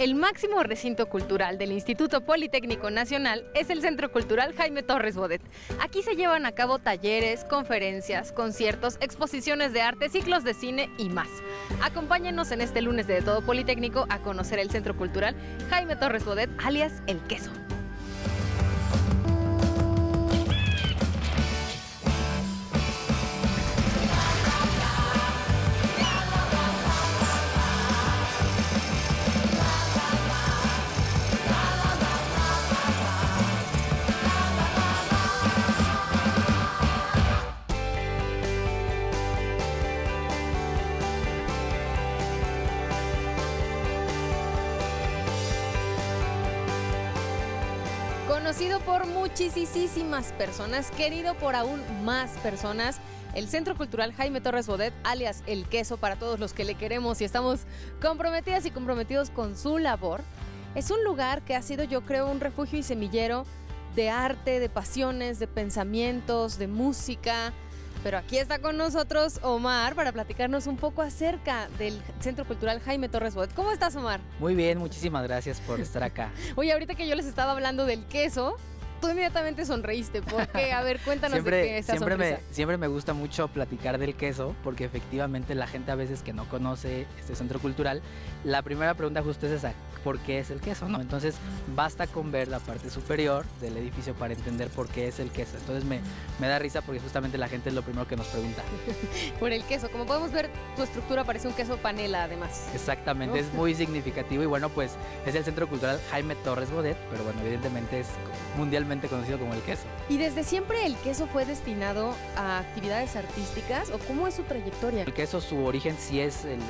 El máximo recinto cultural del Instituto Politécnico Nacional es el Centro Cultural Jaime Torres Bodet. Aquí se llevan a cabo talleres, conferencias, conciertos, exposiciones de arte, ciclos de cine y más. Acompáñenos en este lunes de Todo Politécnico a conocer el Centro Cultural Jaime Torres Bodet, alias El Queso. Conocido por muchísimas personas, querido por aún más personas, el Centro Cultural Jaime Torres Bodet, alias El Queso, para todos los que le queremos y estamos comprometidas y comprometidos con su labor, es un lugar que ha sido, yo creo, un refugio y semillero de arte, de pasiones, de pensamientos, de música, pero aquí está con nosotros Omar para platicarnos un poco acerca del Centro Cultural Jaime Torres Bodet. ¿Cómo estás, Omar? Muy bien, muchísimas gracias por estar acá. Oye, ahorita que yo les estaba hablando del queso, tú inmediatamente sonreíste. ¿Por qué? A ver, cuéntanos siempre, de qué esa siempre me, siempre me gusta mucho platicar del queso, porque efectivamente la gente a veces que no conoce este centro cultural, la primera pregunta justo es esa, ¿por qué es el queso? ¿no? Entonces basta con ver la parte superior del edificio para entender por qué es el queso. Entonces me, me da risa porque justamente la gente es lo primero que nos pregunta. Por el queso. Como podemos ver, tu estructura parece un queso panela, además. Exactamente, ¿No? es muy significativo y bueno, pues es el Centro Cultural Jaime Torres Bodet, pero bueno, evidentemente es mundialmente conocido como el queso. ¿Y desde siempre el queso fue destinado a actividades artísticas o cómo es su trayectoria? El queso, su origen sí es el-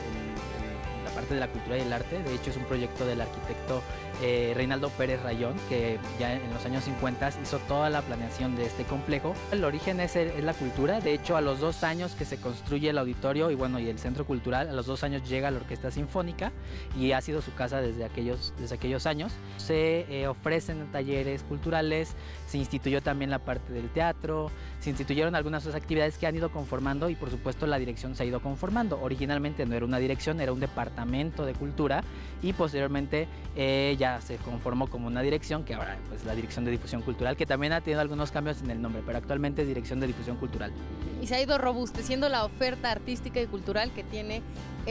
parte de la cultura y el arte, de hecho es un proyecto del arquitecto eh, Reinaldo Pérez Rayón, que ya en los años 50 hizo toda la planeación de este complejo. El origen es, el- es la cultura, de hecho a los dos años que se construye el auditorio y bueno, y el centro cultural, a los dos años llega la Orquesta Sinfónica y ha sido su casa desde aquellos, desde aquellos años. Se eh, ofrecen talleres culturales, se instituyó también la parte del teatro, se instituyeron algunas otras actividades que han ido conformando y por supuesto la dirección se ha ido conformando. Originalmente no era una dirección, era un departamento de cultura y posteriormente eh, ya se conformó como una dirección que ahora pues la dirección de difusión cultural que también ha tenido algunos cambios en el nombre, pero actualmente es dirección de difusión cultural. Y se ha ido robusteciendo la oferta artística y cultural que tiene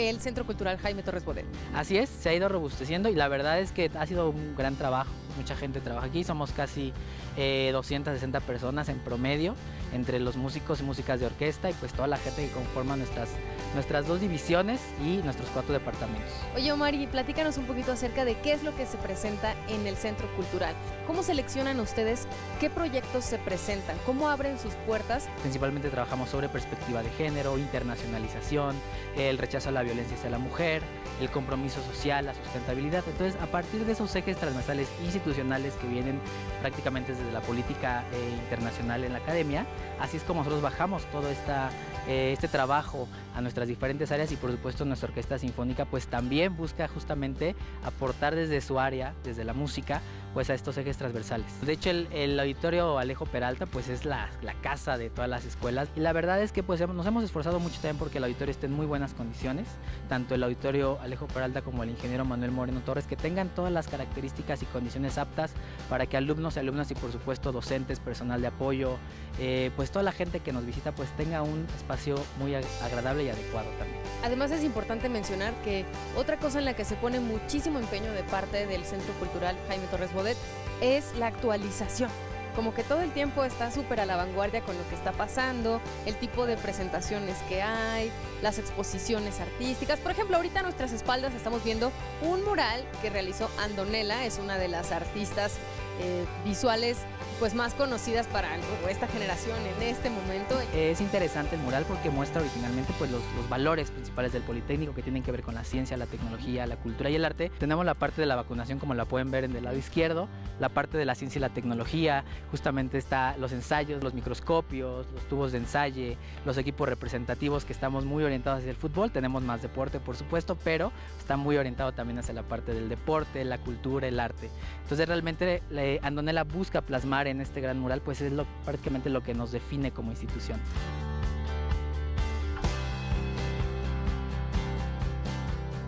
el Centro Cultural Jaime Torres Bodet. Así es, se ha ido robusteciendo y la verdad es que ha sido un gran trabajo. Mucha gente trabaja aquí, somos casi eh, 260 personas en promedio, entre los músicos y músicas de orquesta y pues toda la gente que conforma nuestras, nuestras dos divisiones y nuestros cuatro departamentos. Oye, Omar, y platícanos un poquito acerca de qué es lo que se presenta en el Centro Cultural. ¿Cómo seleccionan ustedes qué proyectos se presentan? ¿Cómo abren sus puertas? Principalmente trabajamos sobre perspectiva de género, internacionalización, el rechazo a la violencia hacia la mujer, el compromiso social, la sustentabilidad. Entonces, a partir de esos ejes transversales institucionales que vienen prácticamente desde la política eh, internacional en la academia, así es como nosotros bajamos todo esta, eh, este trabajo a nuestras diferentes áreas y por supuesto nuestra orquesta sinfónica pues también busca justamente aportar desde su área, desde la música, pues a estos ejes transversales. De hecho el, auditorio Alejo Peralta pues es la, la casa de todas las escuelas y la verdad es que pues nos hemos esforzado mucho también porque el auditorio esté en muy buenas condiciones, tanto el auditorio Alejo Peralta como el ingeniero Manuel Moreno Torres, que tengan todas las características y condiciones aptas para que alumnos y alumnas y por supuesto docentes, personal de apoyo, eh, pues toda la gente que nos visita pues tenga un espacio muy ag- agradable y adecuado también. Además es importante mencionar que otra cosa en la que se pone muchísimo empeño de parte del Centro Cultural Jaime Torres Bodet es la actualización. Como que todo el tiempo está súper a la vanguardia con lo que está pasando, el tipo de presentaciones que hay, las exposiciones artísticas. Por ejemplo, ahorita a nuestras espaldas estamos viendo un mural que realizó Andonela, es una de las artistas eh, visuales pues más conocidas para esta generación en este momento. Es interesante el mural porque muestra originalmente pues, los, los valores principales del Politécnico que tienen que ver con la ciencia, la tecnología, la cultura y el arte. Tenemos la parte de la vacunación como la pueden ver en el lado izquierdo, la parte de la ciencia y la tecnología, justamente está los ensayos, los microscopios, los tubos de ensayo, los equipos representativos que estamos muy orientados hacia el fútbol, tenemos más deporte por supuesto, pero está muy orientado también hacia la parte del deporte, la cultura, el arte. Entonces realmente eh, busca plasmar en este gran mural, pues es lo, prácticamente lo que nos define como institución.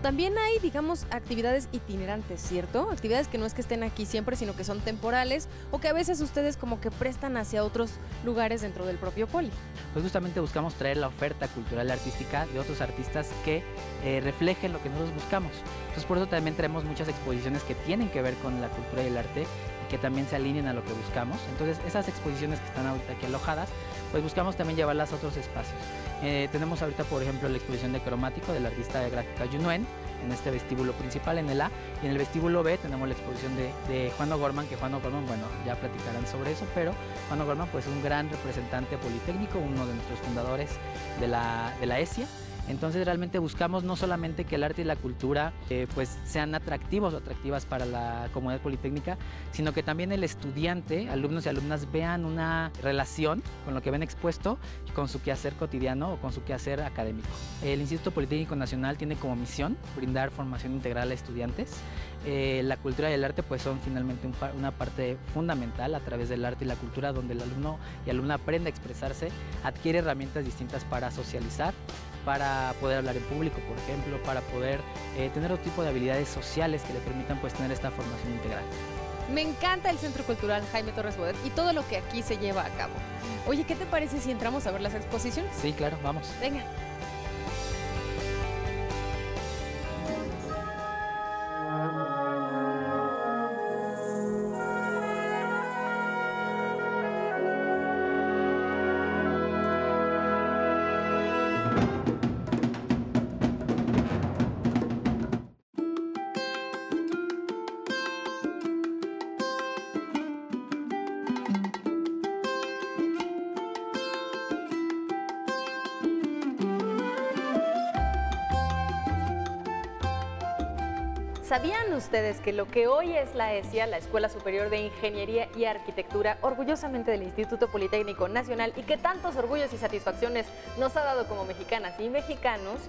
También hay, digamos, actividades itinerantes, ¿cierto? Actividades que no es que estén aquí siempre, sino que son temporales o que a veces ustedes como que prestan hacia otros lugares dentro del propio poli. Pues justamente buscamos traer la oferta cultural y artística de otros artistas que eh, reflejen lo que nosotros buscamos. Entonces por eso también traemos muchas exposiciones que tienen que ver con la cultura y el arte que también se alineen a lo que buscamos. Entonces esas exposiciones que están ahorita aquí alojadas, pues buscamos también llevarlas a otros espacios. Eh, tenemos ahorita, por ejemplo, la exposición de cromático del artista de gráfica Yunuen en este vestíbulo principal, en el A, y en el vestíbulo B tenemos la exposición de, Juan O'Gorman, que Juan O'Gorman, bueno, ya platicarán sobre eso, pero Juan O'Gorman pues es un gran representante politécnico, uno de nuestros fundadores de la, de la ESIA, entonces realmente buscamos no solamente que el arte y la cultura eh, pues sean atractivos o atractivas para la comunidad politécnica, sino que también el estudiante, alumnos y alumnas vean una relación con lo que ven expuesto y con su quehacer cotidiano o con su quehacer académico. El Instituto Politécnico Nacional tiene como misión brindar formación integral a estudiantes. Eh, la cultura y el arte pues son finalmente una parte fundamental a través del arte y la cultura donde el alumno y alumna aprende a expresarse, adquiere herramientas distintas para socializar para poder hablar en público, por ejemplo, para poder eh, tener otro tipo de habilidades sociales que le permitan pues tener esta formación integral. Me encanta el Centro Cultural Jaime Torres Bodet y todo lo que aquí se lleva a cabo. Oye, ¿qué te parece si entramos a ver las exposiciones? Sí, claro, vamos. Venga. ¿Sabían ustedes que lo que hoy es la ESIA, la Escuela Superior de Ingeniería y Arquitectura, orgullosamente del Instituto Politécnico Nacional y que tantos orgullos y satisfacciones nos ha dado como mexicanas y mexicanos,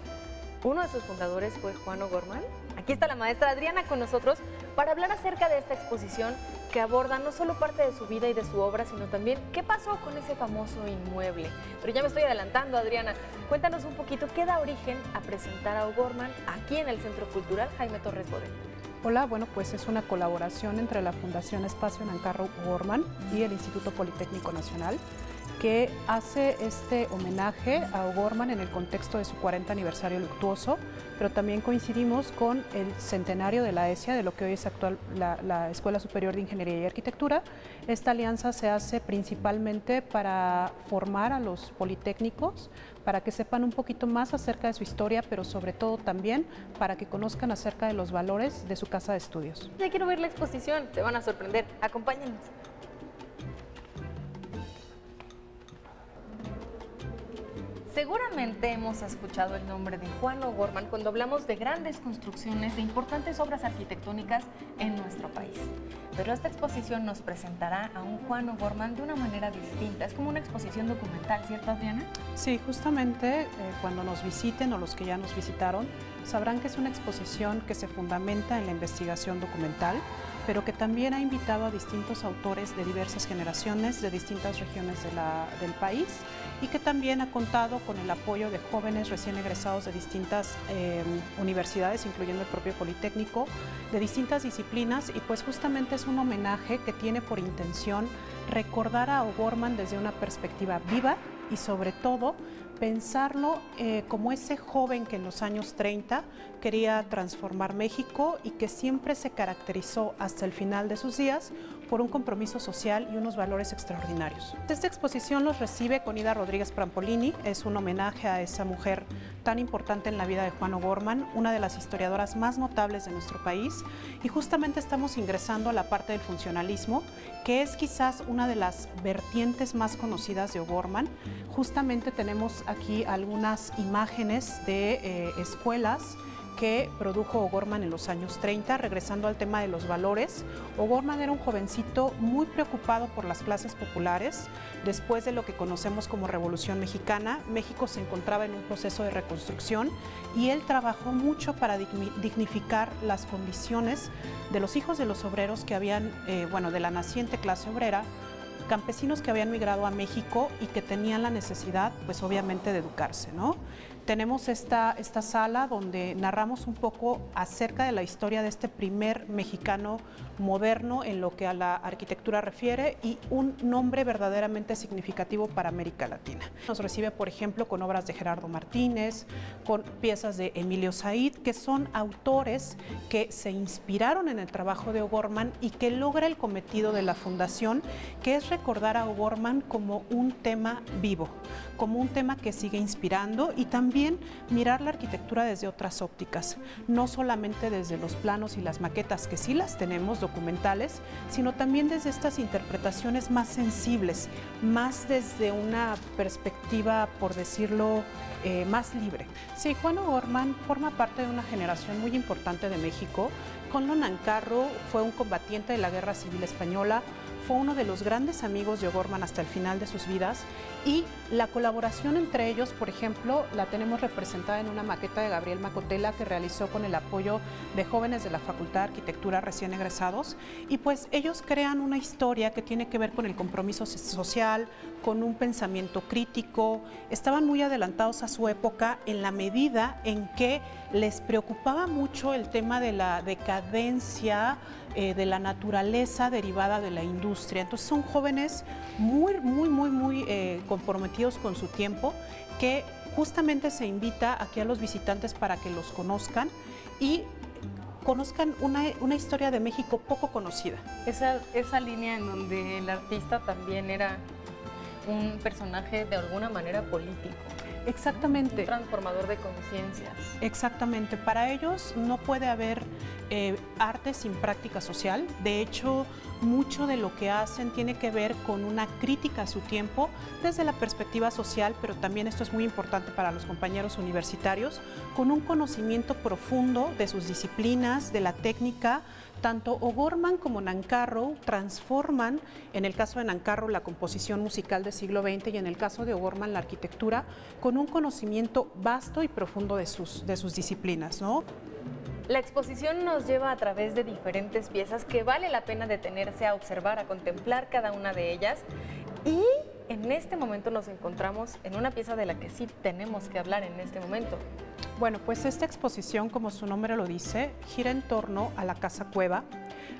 uno de sus fundadores fue Juan O'Gorman? Aquí está la maestra Adriana con nosotros para hablar acerca de esta exposición que aborda no solo parte de su vida y de su obra, sino también qué pasó con ese famoso inmueble. Pero ya me estoy adelantando, Adriana. Cuéntanos un poquito qué da origen a presentar a O'Gorman aquí en el Centro Cultural Jaime Torres Bodet. Hola, bueno, pues es una colaboración entre la Fundación Espacio Nancarro O'Gorman y el Instituto Politécnico Nacional que hace este homenaje a O'Gorman en el contexto de su 40 aniversario luctuoso, pero también coincidimos con el centenario de la ESIA, de lo que hoy es actual la, Escuela Superior de Ingeniería y Arquitectura. Esta alianza se hace principalmente para formar a los politécnicos, para que sepan un poquito más acerca de su historia, pero sobre todo también para que conozcan acerca de los valores de su casa de estudios. Ya quiero ver la exposición, te van a sorprender. Acompáñenos. Seguramente hemos escuchado el nombre de Juan O'Gorman cuando hablamos de grandes construcciones, de importantes obras arquitectónicas en nuestro país. Pero esta exposición nos presentará a un Juan O'Gorman de una manera distinta. Es como una exposición documental, ¿cierto, Adriana? Sí, justamente eh, cuando nos visiten o los que ya nos visitaron, sabrán que es una exposición que se fundamenta en la investigación documental pero que también ha invitado a distintos autores de diversas generaciones, de distintas regiones del país y que también ha contado con el apoyo de jóvenes recién egresados de distintas eh, universidades, incluyendo el propio Politécnico, de distintas disciplinas. Y pues justamente es un homenaje que tiene por intención recordar a O'Gorman desde una perspectiva viva y sobre todo pensarlo eh, como ese joven que en los años 30 quería transformar México y que siempre se caracterizó hasta el final de sus días por un compromiso social y unos valores extraordinarios. Esta exposición los recibe con Ida Rodríguez Prampolini, es un homenaje a esa mujer tan importante en la vida de Juan O'Gorman, una de las historiadoras más notables de nuestro país, y justamente estamos ingresando a la parte del funcionalismo, que es quizás una de las vertientes más conocidas de O'Gorman. Justamente tenemos aquí algunas imágenes de eh, escuelas, que produjo O'Gorman en los años 30, regresando al tema de los valores. O'Gorman era un jovencito muy preocupado por las clases populares. Después de lo que conocemos como Revolución Mexicana, México se encontraba en un proceso de reconstrucción y él trabajó mucho para dignificar las condiciones de los hijos de los obreros que habían, eh, bueno, de la naciente clase obrera, campesinos que habían migrado a México y que tenían la necesidad, pues obviamente, de educarse, ¿no? Tenemos esta, esta sala donde narramos un poco acerca de la historia de este primer mexicano moderno en lo que a la arquitectura refiere y un nombre verdaderamente significativo para América Latina. Nos recibe, por ejemplo, con obras de Gerardo Martínez, con piezas de Emilio Said, que son autores que se inspiraron en el trabajo de O'Gorman y que logra el cometido de la fundación, que es recordar a O'Gorman como un tema vivo, como un tema que sigue inspirando y también mirar la arquitectura desde otras ópticas, no solamente desde los planos y las maquetas, que sí las tenemos documentales, sino también desde estas interpretaciones más sensibles, más desde una perspectiva, por decirlo, eh, más libre. Sí, Juan O'Gorman forma parte de una generación muy importante de México. Conlo Nancarro fue un combatiente de la Guerra Civil Española, fue uno de los grandes amigos de O'Gorman hasta el final de sus vidas y la colaboración entre ellos, por ejemplo, la tenemos representada en una maqueta de Gabriel Macotela que realizó con el apoyo de jóvenes de la Facultad de Arquitectura recién egresados y pues ellos crean una historia que tiene que ver con el compromiso social, con un pensamiento crítico, estaban muy adelantados a su época en la medida en que les preocupaba mucho el tema de la decadencia eh, de la naturaleza derivada de la industria. Entonces son jóvenes muy, muy, muy, muy eh, comprometidos con su tiempo que justamente se invita aquí a los visitantes para que los conozcan y conozcan una, una, historia de México poco conocida. Esa, esa línea en donde el artista también era un personaje de alguna manera político. Exactamente. Un transformador de conciencias. Exactamente. Para ellos no puede haber eh, arte sin práctica social. De hecho, mucho de lo que hacen tiene que ver con una crítica a su tiempo desde la perspectiva social, pero también esto es muy importante para los compañeros universitarios, con un conocimiento profundo de sus disciplinas, de la técnica, tanto O'Gorman como Nancarrow transforman, en el caso de Nancarrow, la composición musical del siglo XX y en el caso de O'Gorman, la arquitectura, con un conocimiento vasto y profundo de sus, de sus disciplinas. ¿no? La exposición nos lleva a través de diferentes piezas que vale la pena detenerse a observar, a contemplar cada una de ellas y en este momento nos encontramos en una pieza de la que sí tenemos que hablar en este momento. Bueno, pues esta exposición, como su nombre lo dice, gira en torno a la Casa Cueva.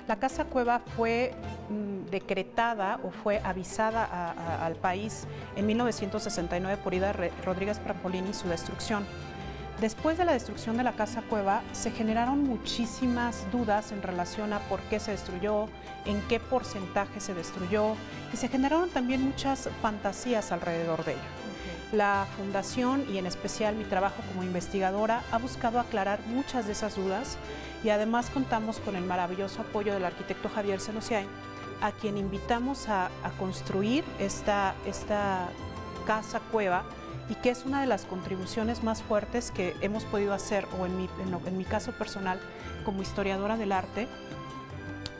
La Casa Cueva fue mm, decretada o fue avisada al país en 1969 por Ida Rodríguez Prampolini su destrucción. Después de la destrucción de la Casa Cueva, se generaron muchísimas dudas en relación a por qué se destruyó, en qué porcentaje se destruyó y se generaron también muchas fantasías alrededor de ella. La fundación y en especial mi trabajo como investigadora ha buscado aclarar muchas de esas dudas y además contamos con el maravilloso apoyo del arquitecto Javier Celosiay, a quien invitamos a, construir esta, esta casa cueva y que es una de las contribuciones más fuertes que hemos podido hacer, o en mi, en mi caso personal como historiadora del arte,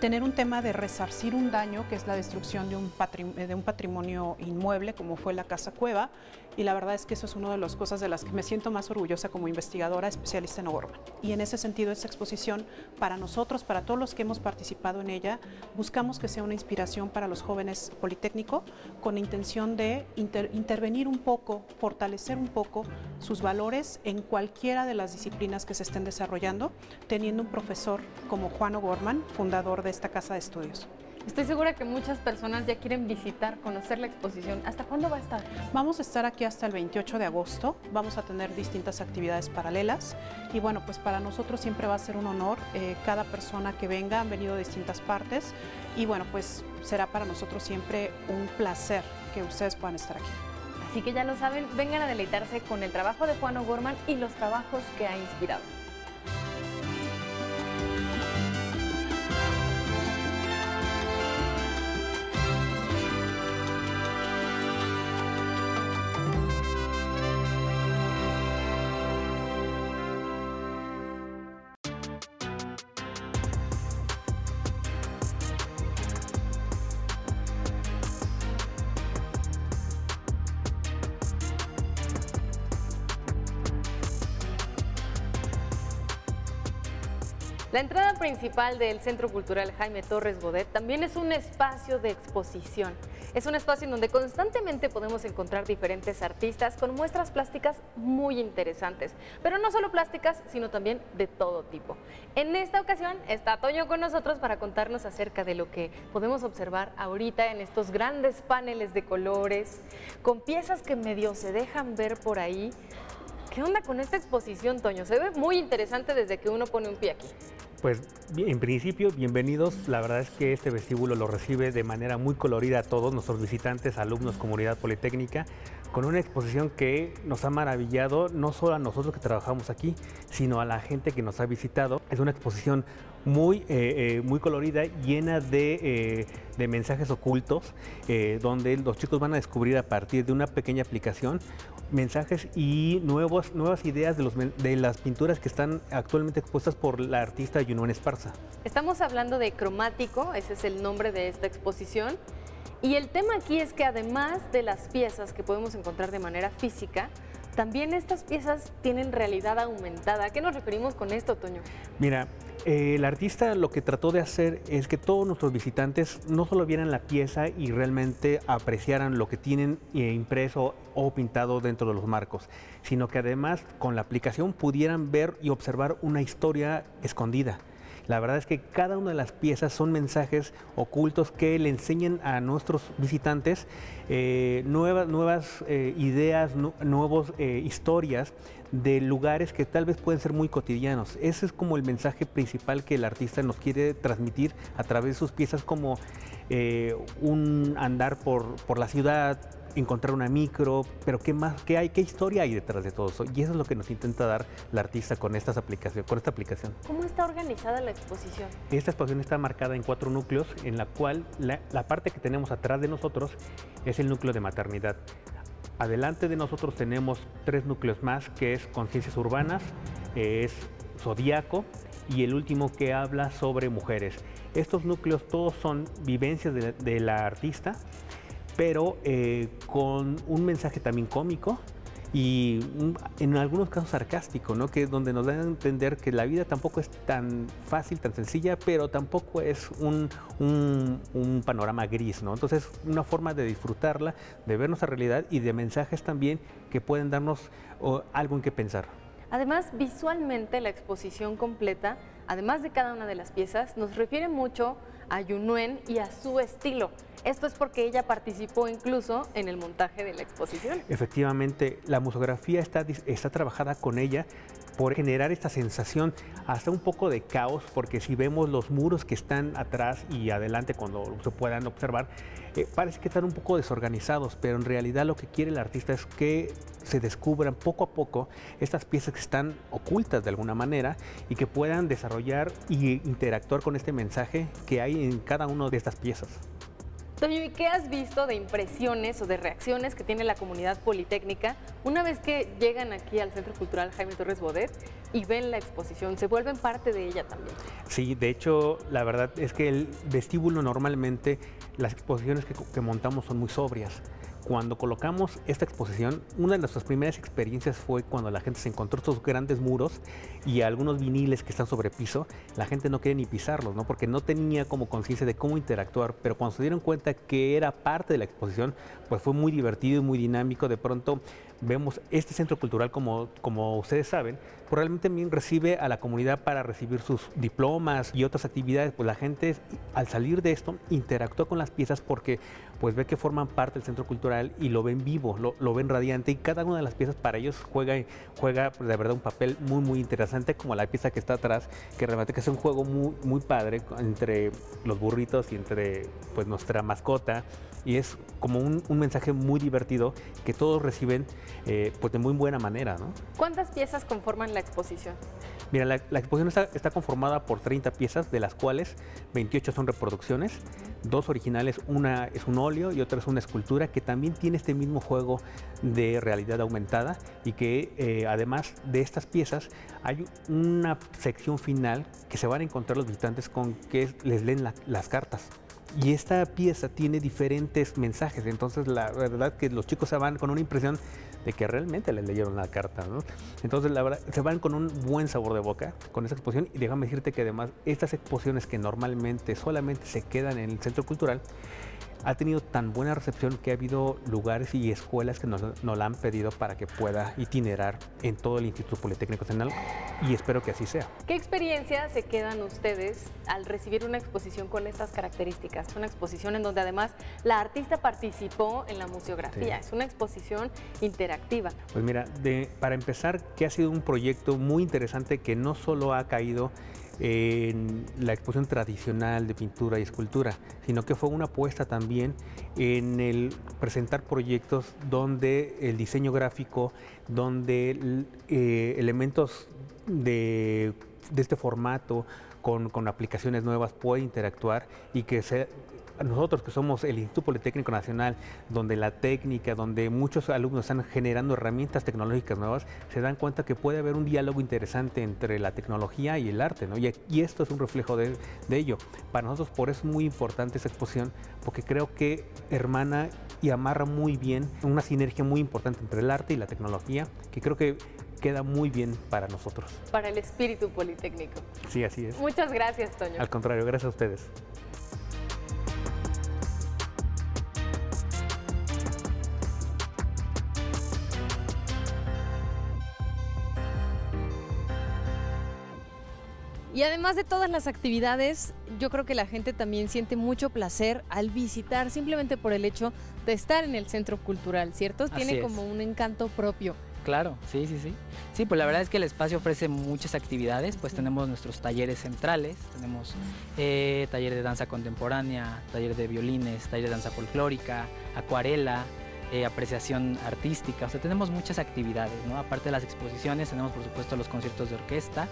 tener un tema de resarcir un daño, que es la destrucción de un, de un patrimonio inmueble, como fue la Casa Cueva, y la verdad es que eso es una de las cosas de las que me siento más orgullosa como investigadora especialista en O'Gorman. Y en ese sentido, esta exposición, para nosotros, para todos los que hemos participado en ella, buscamos que sea una inspiración para los jóvenes politécnico, con intención de intervenir un poco, fortalecer un poco sus valores en cualquiera de las disciplinas que se estén desarrollando, teniendo un profesor como Juan O'Gorman, fundador de esta casa de estudios. Estoy segura que muchas personas ya quieren visitar, conocer la exposición. ¿Hasta cuándo va a estar? Vamos a estar aquí hasta el 28 de agosto. Vamos a tener distintas actividades paralelas. Y bueno, pues para nosotros siempre va a ser un honor. Eh, cada persona que venga, han venido de distintas partes. Y bueno, pues será para nosotros siempre un placer que ustedes puedan estar aquí. Así que ya lo saben, vengan a deleitarse con el trabajo de Juan O'Gorman y los trabajos que ha inspirado. La entrada principal del Centro Cultural Jaime Torres Bodet también es un espacio de exposición. Es un espacio en donde constantemente podemos encontrar diferentes artistas con muestras plásticas muy interesantes, pero no solo plásticas, sino también de todo tipo. En esta ocasión está Toño con nosotros para contarnos acerca de lo que podemos observar ahorita en estos grandes paneles de colores, con piezas que medio se dejan ver por ahí. ¿Qué onda con esta exposición, Toño? Se ve muy interesante desde que uno pone un pie aquí. Pues en principio, bienvenidos. La verdad es que este vestíbulo lo recibe de manera muy colorida a todos nuestros visitantes, alumnos, comunidad politécnica, con una exposición que nos ha maravillado, no solo a nosotros que trabajamos aquí, sino a la gente que nos ha visitado. Es una exposición muy, eh, eh, muy colorida, llena de, eh, mensajes ocultos, donde los chicos van a descubrir a partir de una pequeña aplicación mensajes y nuevos, nuevas ideas de, los, de las pinturas que están actualmente expuestas por la artista Yunuen Esparza. Estamos hablando de cromático, ese es el nombre de esta exposición. Y el tema aquí es que además de las piezas que podemos encontrar de manera física, también estas piezas tienen realidad aumentada. ¿A qué nos referimos con esto, Toño? Mira, eh, el artista lo que trató de hacer es que todos nuestros visitantes no solo vieran la pieza y realmente apreciaran lo que tienen eh, impreso o pintado dentro de los marcos, sino que además con la aplicación pudieran ver y observar una historia escondida. La verdad es que cada una de las piezas son mensajes ocultos que le enseñan a nuestros visitantes eh, nuevas, nuevas ideas, nuevas historias de lugares que tal vez pueden ser muy cotidianos. Ese es como el mensaje principal que el artista nos quiere transmitir a través de sus piezas, como eh, un andar por, por la ciudad, encontrar una micro, pero qué más, qué hay, qué historia hay detrás de todo eso. Y eso es lo que nos intenta dar la artista con estas aplicaciones, con esta aplicación. ¿Cómo está organizada la exposición? Esta exposición está marcada en cuatro núcleos, en la cual la, la parte que tenemos atrás de nosotros es el núcleo de maternidad. Adelante de nosotros tenemos tres núcleos más, que es conciencias urbanas, es zodiaco y el último que habla sobre mujeres. Estos núcleos todos son vivencias de, la artista, pero eh, con un mensaje también cómico y en algunos casos sarcástico, ¿no? que donde nos dan a entender que la vida tampoco es tan fácil, tan sencilla, pero tampoco es un, un, panorama gris. ¿no? Entonces, una forma de disfrutarla, de ver nuestra realidad y de mensajes también que pueden darnos algo en qué pensar. Además, visualmente la exposición completa, además de cada una de las piezas, nos refiere mucho a Yunuen y a su estilo. Esto es porque ella participó incluso en el montaje de la exposición. Efectivamente, la musografía está, está trabajada con ella por generar esta sensación hasta un poco de caos, porque si vemos los muros que están atrás y adelante cuando se puedan observar, eh, parece que están un poco desorganizados, pero en realidad lo que quiere el artista es que se descubran poco a poco estas piezas que están ocultas de alguna manera y que puedan desarrollar y interactuar con este mensaje que hay en cada una de estas piezas. Toño, ¿y qué has visto de impresiones o de reacciones que tiene la comunidad politécnica una vez que llegan aquí al Centro Cultural Jaime Torres Bodet y ven la exposición? ¿Se vuelven parte de ella también? Sí, de hecho, la verdad es que el vestíbulo normalmente, las exposiciones que, montamos son muy sobrias. Cuando colocamos esta exposición, una de nuestras primeras experiencias fue cuando la gente se encontró estos grandes muros y algunos viniles que están sobre piso, la gente no quería ni pisarlos, ¿no? porque no tenía como conciencia de cómo interactuar, pero cuando se dieron cuenta que era parte de la exposición, pues fue muy divertido y muy dinámico. De pronto vemos este centro cultural, como, como ustedes saben, probablemente también recibe a la comunidad para recibir sus diplomas y otras actividades, pues la gente al salir de esto interactúa con las piezas porque pues ve que forman parte del centro cultural y lo ven vivo, lo, ven radiante. Y cada una de las piezas para ellos juega, juega pues, de verdad un papel muy muy interesante como la pieza que está atrás, que realmente que es un juego muy, muy padre entre los burritos y entre pues nuestra mascota. Y es como un, mensaje muy divertido que todos reciben eh, pues de muy buena manera. ¿no? ¿Cuántas piezas conforman la exposición? Mira, la, exposición está, conformada por 30 piezas, de las cuales 28 son reproducciones, dos originales, una es un óleo y otra es una escultura que también tiene este mismo juego de realidad aumentada y que eh, además de estas piezas hay una sección final que se van a encontrar los visitantes con que les leen las cartas y esta pieza tiene diferentes mensajes. Entonces, la verdad que los chicos se van con una impresión de que realmente le leyeron la carta. ¿no? Entonces, la verdad, se van con un buen sabor de boca con esa exposición. Y déjame decirte que además, estas exposiciones que normalmente solamente se quedan en el centro cultural, ha tenido tan buena recepción que ha habido lugares y escuelas que nos, la han pedido para que pueda itinerar en todo el Instituto Politécnico Nacional y espero que así sea. ¿Qué experiencia se quedan ustedes al recibir una exposición con estas características? Una exposición en donde además la artista participó en la museografía, es una exposición interactiva. Pues mira, de, para empezar, que ha sido un proyecto muy interesante que no solo ha caído en la exposición tradicional de pintura y escultura, sino que fue una apuesta también en el presentar proyectos donde el diseño gráfico, donde eh, elementos de, este formato con, con, aplicaciones nuevas puede interactuar y que se, nosotros que somos el Instituto Politécnico Nacional, donde la técnica, donde muchos alumnos están generando herramientas tecnológicas nuevas, se dan cuenta que puede haber un diálogo interesante entre la tecnología y el arte, ¿no? y, esto es un reflejo de, de, ello. Para nosotros por eso es muy importante esta exposición, porque creo que hermana y amarra muy bien una sinergia muy importante entre el arte y la tecnología, que creo que queda muy bien para nosotros. Para el espíritu politécnico. Sí, así es. Muchas gracias, Toño. Al contrario, gracias a ustedes. Y además de todas las actividades, yo creo que la gente también siente mucho placer al visitar simplemente por el hecho de estar en el centro cultural, ¿cierto? Tiene como un encanto propio. Claro, sí, sí, sí. Sí, pues la verdad es que el espacio ofrece muchas actividades, pues tenemos nuestros talleres centrales, tenemos eh, taller de danza contemporánea, taller de violines, taller de danza folclórica, acuarela, eh, apreciación artística, o sea, tenemos muchas actividades, ¿no? Aparte de las exposiciones, tenemos por supuesto los conciertos de orquesta.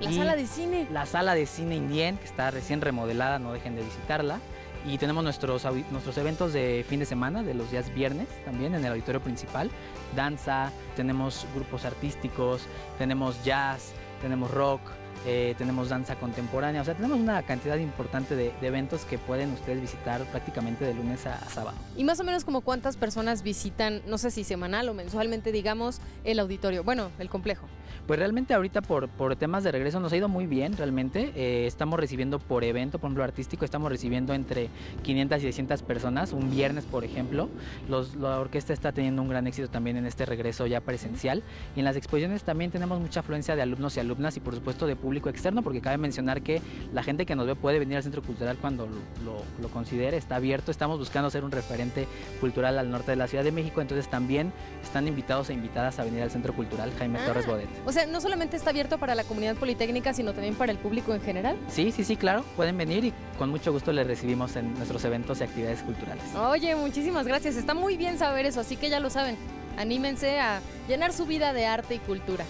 La sala de cine. La sala de cine Indien, que está recién remodelada, no dejen de visitarla. Y tenemos nuestros, nuestros eventos de fin de semana, de los días viernes, también en el auditorio principal. Danza, tenemos grupos artísticos, tenemos jazz, tenemos rock, eh, tenemos danza contemporánea, o sea, tenemos una cantidad importante de, eventos que pueden ustedes visitar prácticamente de lunes a, sábado. Y más o menos como cuántas personas visitan, no sé si semanal o mensualmente, digamos, el auditorio, bueno, el complejo. Pues realmente ahorita por, por temas de regreso nos ha ido muy bien, realmente. Eh, estamos recibiendo por evento, por ejemplo, artístico, estamos recibiendo entre 500 y 600 personas, un viernes, por ejemplo. Los, la orquesta está teniendo un gran éxito también en este regreso ya presencial. Y en las exposiciones también tenemos mucha afluencia de alumnos y alumnas y por supuesto de público externo, porque cabe mencionar que la gente que nos ve puede venir al Centro Cultural cuando lo, considere, está abierto, estamos buscando ser un referente cultural al norte de la Ciudad de México, entonces también están invitados e invitadas a venir al Centro Cultural Jaime ah, Torres Bodet. O sea, no solamente está abierto para la comunidad politécnica, sino también para el público en general. Sí, sí, sí, claro, pueden venir y con mucho gusto les recibimos en nuestros eventos y actividades culturales. Oye, muchísimas gracias, está muy bien saber eso, así que ya lo saben, anímense a llenar su vida de arte y cultura.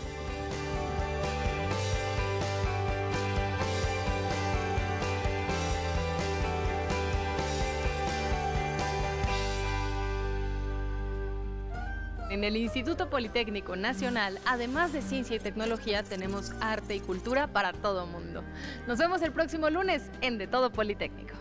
En el Instituto Politécnico Nacional, además de ciencia y tecnología, tenemos arte y cultura para todo mundo. Nos vemos el próximo lunes en De Todo Politécnico.